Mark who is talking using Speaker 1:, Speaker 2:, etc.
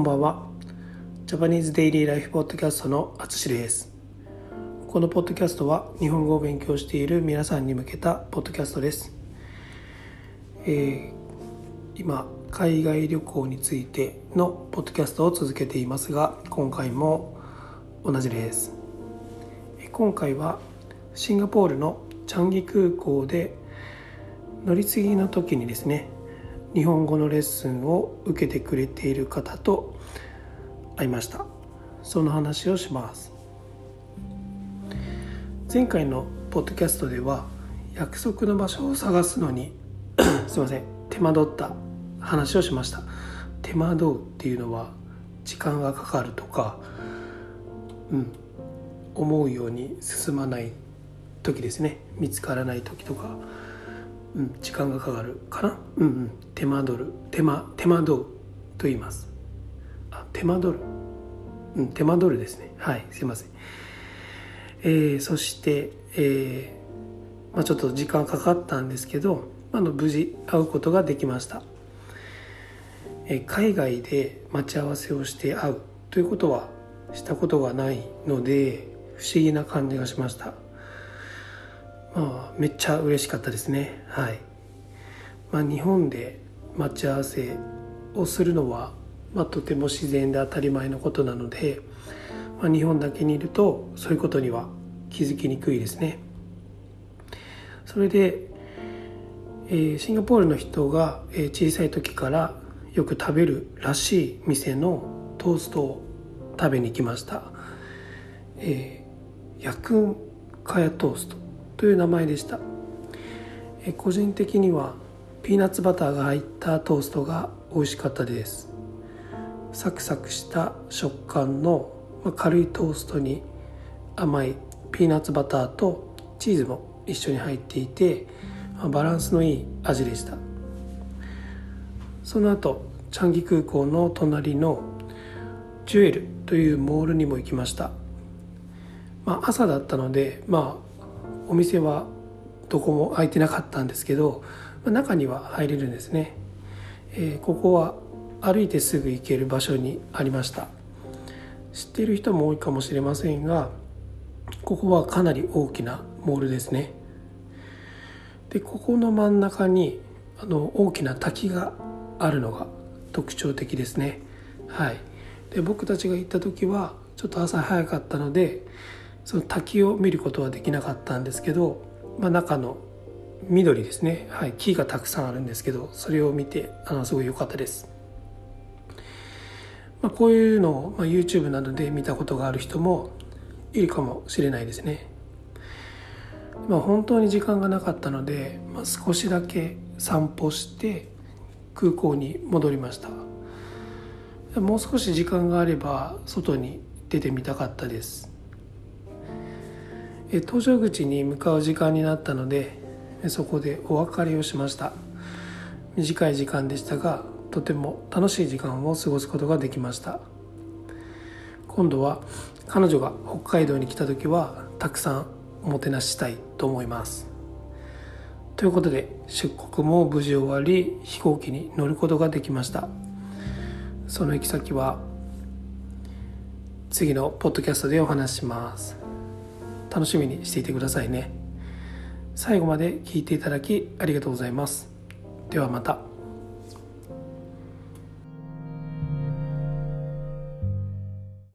Speaker 1: こんばんは。ジャパニーズデイリーライフポッドキャストのあつしです。このポッドキャストは日本語を勉強している皆さんに向けたポッドキャストです。えー、今、海外旅行についてのポッドキャストを続けていますが、今回も同じです。今回はシンガポールのチャンギ空港で乗り継ぎの時にですね日本語のレッスンを受けてくれている方と会いました。その話をします。前回のポッドキャストでは約束の場所を探すのに すいません手間取った話をしました。手間取うっていうのは時間がかかるとかうん思うように進まない時ですね。見つからない時とか。うん、時間がかかるかな？うんうん。手間取る。手間手間取ると言います。あ手間取る。うん手間取るですね。はいすいません。えー、そしてえー、まあ、ちょっと時間かかったんですけどあの無事会うことができました、えー、海外で待ち合わせをして会うということはしたことがないので不思議な感じがしました。まあ、めっちゃ嬉しかったですね。はい、まあ、日本で待ち合わせをするのは、まあ、とても自然で当たり前のことなので、まあ、日本だけにいるとそういうことには気づきにくいですね。それで、えー、シンガポールの人が、えー、小さい時からよく食べるらしい店のトーストを食べに来ました、えー、ヤクンカヤトースト。という名前でした。個人的にはピーナッツバターが入ったトーストが美味しかったです。サクサクした食感の軽いトーストに甘いピーナッツバターとチーズも一緒に入っていてバランスのいい味でした。その後チャンギ空港の隣のジュエルというモールにも行きました、まあ、朝だったのでまお店はどこも開いてなかったんですけど中には入れるんですね、えー、ここは歩いてすぐ行ける場所にありました。知っている人も多いかもしれませんがここはかなり大きなモールですね。でここの真ん中にあの大きな滝があるのが特徴的ですね。はい。で僕たちが行った時はちょっと朝早かったのでその滝を見ることはできなかったんですけど、まあ、中の緑ですね、はい、木がたくさんあるんですけどそれを見てあのすごい良かったです、まあ、こういうのを、まあ、YouTube などで見たことがある人もいるかもしれないですね、まあ、本当に時間がなかったので、まあ、少しだけ散歩して空港に戻りました。もう少し時間があれば外に出てみたかったです。搭乗口に向かう時間になったのでそこでお別れをしました。短い時間でしたがとても楽しい時間を過ごすことができました。今度は彼女が北海道に来た時はたくさんおもてなししたいと思います。ということで出国も無事終わり飛行機に乗ることができました。その行き先は次のポッドキャストでお話しします。楽しみにしていてくださいね。最後まで聞いていただきありがとうございます。ではまた。